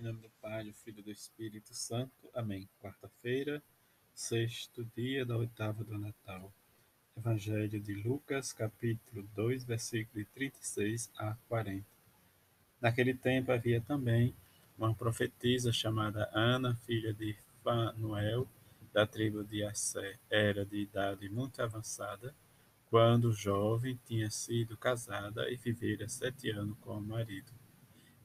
Em nome do Pai, do Filho e do Espírito Santo. Amém. Quarta-feira, sexto dia da oitava do Natal. Evangelho de Lucas, capítulo 2, versículo 36 a 40. Naquele tempo havia também uma profetisa chamada Ana, filha de Fanuel, da tribo de Assé. Era de idade muito avançada, quando jovem tinha sido casada e vivera sete anos com o marido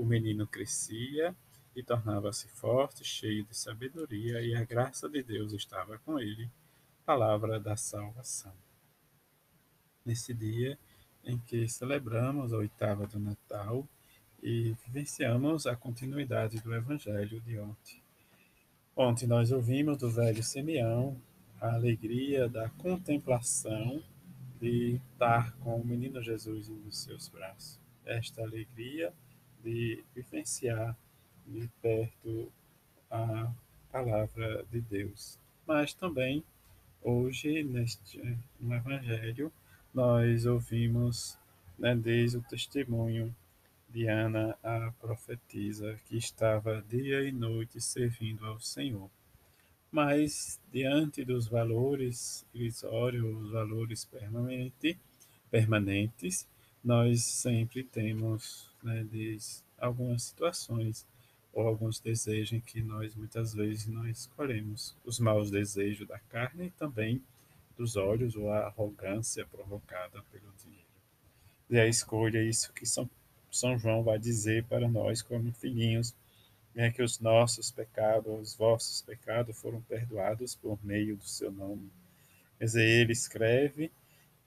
O menino crescia e tornava-se forte, cheio de sabedoria, e a graça de Deus estava com ele. Palavra da salvação. Nesse dia em que celebramos a oitava do Natal e vivenciamos a continuidade do Evangelho de ontem. Ontem nós ouvimos do velho Simeão a alegria da contemplação de estar com o menino Jesus nos seus braços. Esta alegria de vivenciar de perto a palavra de Deus. Mas também, hoje, neste, no Evangelho, nós ouvimos né, desde o testemunho de Ana, a profetisa, que estava dia e noite servindo ao Senhor. Mas, diante dos valores irrisórios, os valores permanente, permanentes, nós sempre temos né, de algumas situações ou alguns desejos que nós muitas vezes não escolhemos os maus desejos da carne e também dos olhos ou a arrogância provocada pelo dinheiro. E a escolha é isso que São, São João vai dizer para nós como filhinhos, é que os nossos pecados, os vossos pecados foram perdoados por meio do seu nome. Quer dizer, ele escreve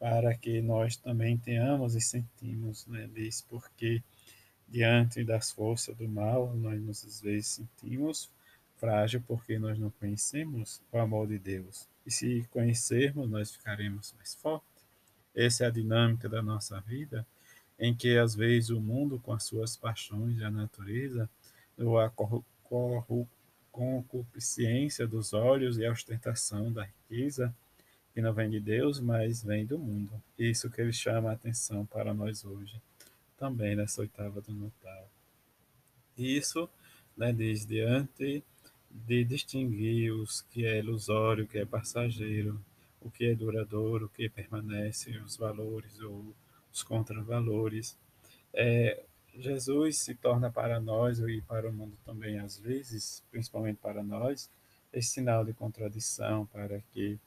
para que nós também tenhamos e sentimos, né, diz, porque diante das forças do mal, nós muitas vezes sentimos frágil porque nós não conhecemos o amor de Deus. E se conhecermos, nós ficaremos mais fortes. Essa é a dinâmica da nossa vida, em que às vezes o mundo, com as suas paixões e a natureza, ou a concupiscência dos olhos e a ostentação da riqueza, que não vem de Deus, mas vem do mundo. Isso que ele chama a atenção para nós hoje também nessa oitava do Natal. Isso, né, diz diante de distinguir os que é ilusório, o que é passageiro, o que é duradouro, o que permanece, os valores ou os contravalores. É, Jesus se torna para nós e para o mundo também às vezes, principalmente para nós, esse sinal de contradição para que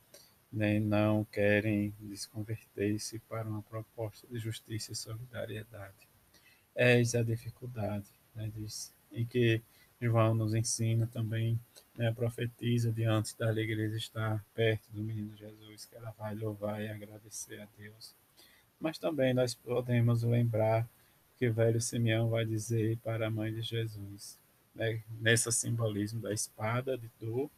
nem não querem desconverter-se para uma proposta de justiça e solidariedade. Eis a dificuldade, né, diz, em que João nos ensina também, né, profetiza diante da igreja estar perto do menino Jesus, que ela vai louvar e agradecer a Deus. Mas também nós podemos lembrar que o velho Simeão vai dizer para a mãe de Jesus, né, nesse simbolismo da espada de dor,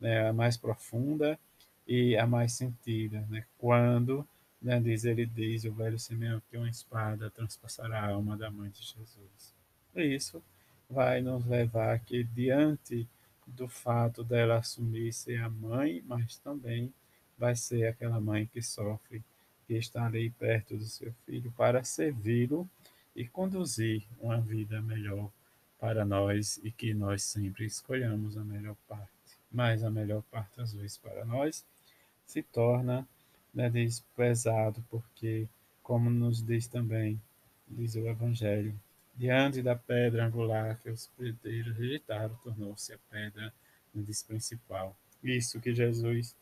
né, a mais profunda e a mais sentida, né? Quando, né, diz ele diz o velho Simeão que uma espada transpassará a alma da mãe de Jesus. Isso vai nos levar que diante do fato dela assumir ser a mãe, mas também vai ser aquela mãe que sofre, que está ali perto do seu filho para servi-lo e conduzir uma vida melhor para nós e que nós sempre escolhamos a melhor parte. Mas a melhor parte às vezes para nós se torna né, diz, pesado, porque, como nos diz também, diz o Evangelho, diante da pedra angular que os pedreiros rejeitaram, tornou-se a pedra diz, principal. Isso que Jesus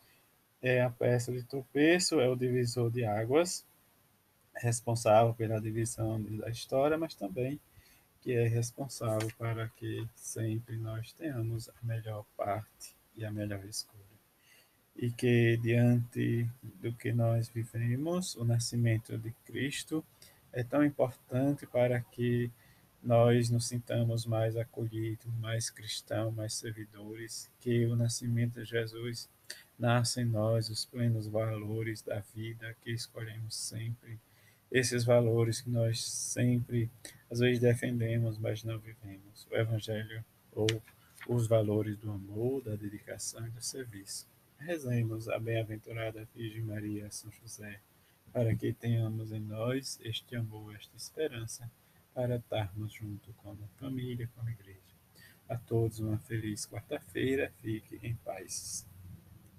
é a peça de tropeço, é o divisor de águas, responsável pela divisão da história, mas também que é responsável para que sempre nós tenhamos a melhor parte e a melhor escolha e que diante do que nós vivemos, o nascimento de Cristo é tão importante para que nós nos sintamos mais acolhidos, mais cristãos, mais servidores, que o nascimento de Jesus nasça em nós os plenos valores da vida que escolhemos sempre, esses valores que nós sempre, às vezes, defendemos, mas não vivemos. O Evangelho ou os valores do amor, da dedicação e do serviço. Rezemos a bem-aventurada Virgem Maria São José, para que tenhamos em nós este amor, esta esperança para estarmos junto com a família, com a igreja. A todos uma feliz quarta-feira, fique em paz.